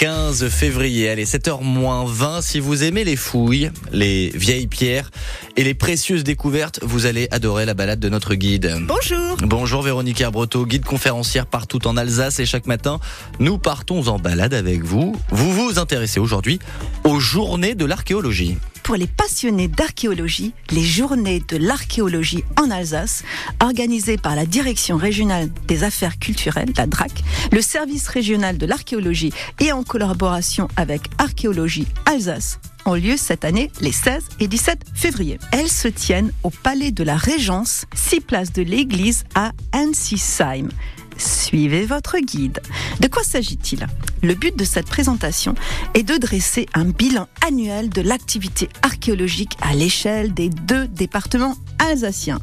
15 février. Allez, 7h moins 20. Si vous aimez les fouilles, les vieilles pierres et les précieuses découvertes, vous allez adorer la balade de notre guide. Bonjour. Bonjour Véronique Herbreteau, guide conférencière partout en Alsace et chaque matin, nous partons en balade avec vous. Vous vous intéressez aujourd'hui aux journées de l'archéologie. Pour les passionnés d'archéologie, les journées de l'archéologie en Alsace, organisées par la Direction régionale des affaires culturelles, la DRAC, le service régional de l'archéologie et en collaboration avec Archéologie Alsace, ont lieu cette année les 16 et 17 février. Elles se tiennent au Palais de la Régence, 6 places de l'église à Ensisheim. Suivez votre guide. De quoi s'agit-il? Le but de cette présentation est de dresser un bilan annuel de l'activité archéologique à l'échelle des deux départements alsaciens.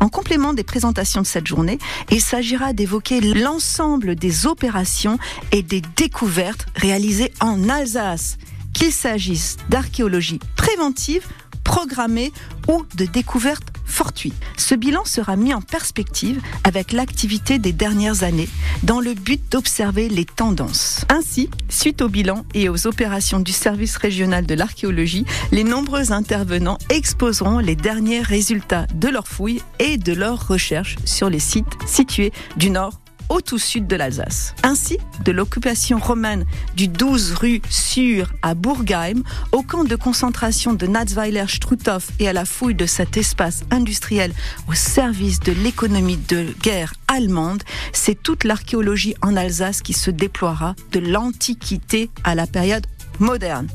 En complément des présentations de cette journée, il s'agira d'évoquer l'ensemble des opérations et des découvertes réalisées en Alsace, qu'il s'agisse d'archéologie préventive, programmée ou de découvertes fortuites. Ce bilan sera mis en perspective avec l'activité des dernières années dans le but d'observer les tendances. Ainsi, suite au bilan et aux opérations du service régional de l'archéologie, les nombreux intervenants exposeront les derniers résultats de leurs fouilles et de leurs recherches sur les sites situés du nord au tout sud de l'Alsace. Ainsi, de l'occupation romaine du 12 rue Sur à Bourgheim, au camp de concentration de Natzweiler-Struthof et à la fouille de cet espace industriel au service de l'économie de guerre allemande, c'est toute l'archéologie en Alsace qui se déploiera de l'Antiquité à la période moderne.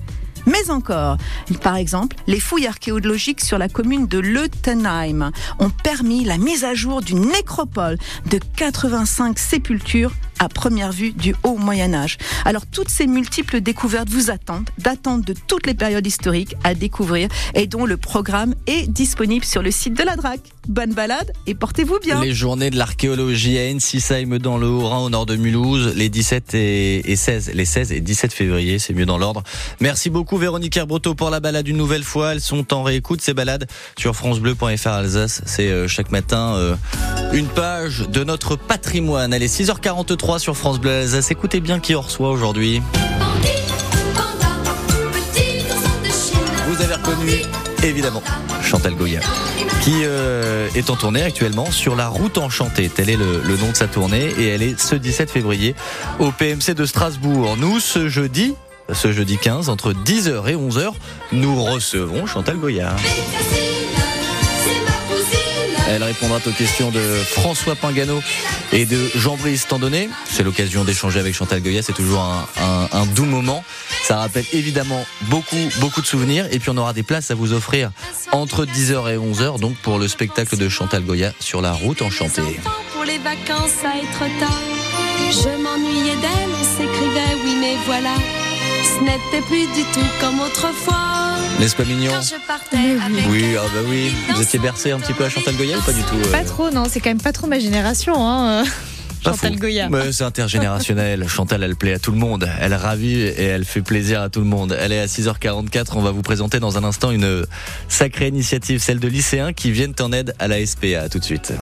Mais encore, par exemple, les fouilles archéologiques sur la commune de Leutenheim ont permis la mise à jour d'une nécropole de 85 sépultures à première vue du haut Moyen Âge. Alors toutes ces multiples découvertes vous attendent, datant de toutes les périodes historiques à découvrir et dont le programme est disponible sur le site de la DRAC. Bonne balade et portez-vous bien. Les journées de l'archéologie à Ensisheim dans le Haut-Rhin au nord de Mulhouse, les 17 et 16, les 16 et 17 février, c'est mieux dans l'ordre. Merci beaucoup Véronique Herbreteau pour la balade une nouvelle fois. Elles sont en réécoute ces balades sur francebleu.fr Alsace. C'est chaque matin une page de notre patrimoine. Allez, 6h43 sur France Bleu Alsace. Écoutez bien qui on reçoit aujourd'hui. Vous avez reconnu évidemment Chantal Goya qui euh, est en tournée actuellement sur la route enchantée. Tel est le, le, nom de sa tournée et elle est ce 17 février au PMC de Strasbourg. Nous, ce jeudi, ce jeudi 15, entre 10h et 11h, nous recevons Chantal Goya. Elle répondra aux questions de François Pingano et de Jean-Brice Tandonnet. C'est l'occasion d'échanger avec Chantal Goya. C'est toujours un, doux moment. Ça rappelle évidemment beaucoup, beaucoup de souvenirs. Et puis on aura des places à vous offrir entre 10h et 11h, donc pour le spectacle de Chantal Goya sur la route enchantée. Pour les vacances à être tard, je m'ennuyais d'elle, on s'écrivait, oui mais voilà. Ce n'était plus du tout comme autrefois. N'est-ce pas mignon Oui, ah bah oui. Vous étiez bercé un petit peu à Chantal Goya ou pas du tout euh Pas trop, non. C'est quand même pas trop ma génération. Hein. Chantal Goya. C'est intergénérationnel. Chantal, elle plaît à tout le monde. Elle ravit et elle fait plaisir à tout le monde. Elle est à 6h44. On va vous présenter dans un instant une sacrée initiative, celle de lycéens qui viennent en aide à la SPA. tout de suite.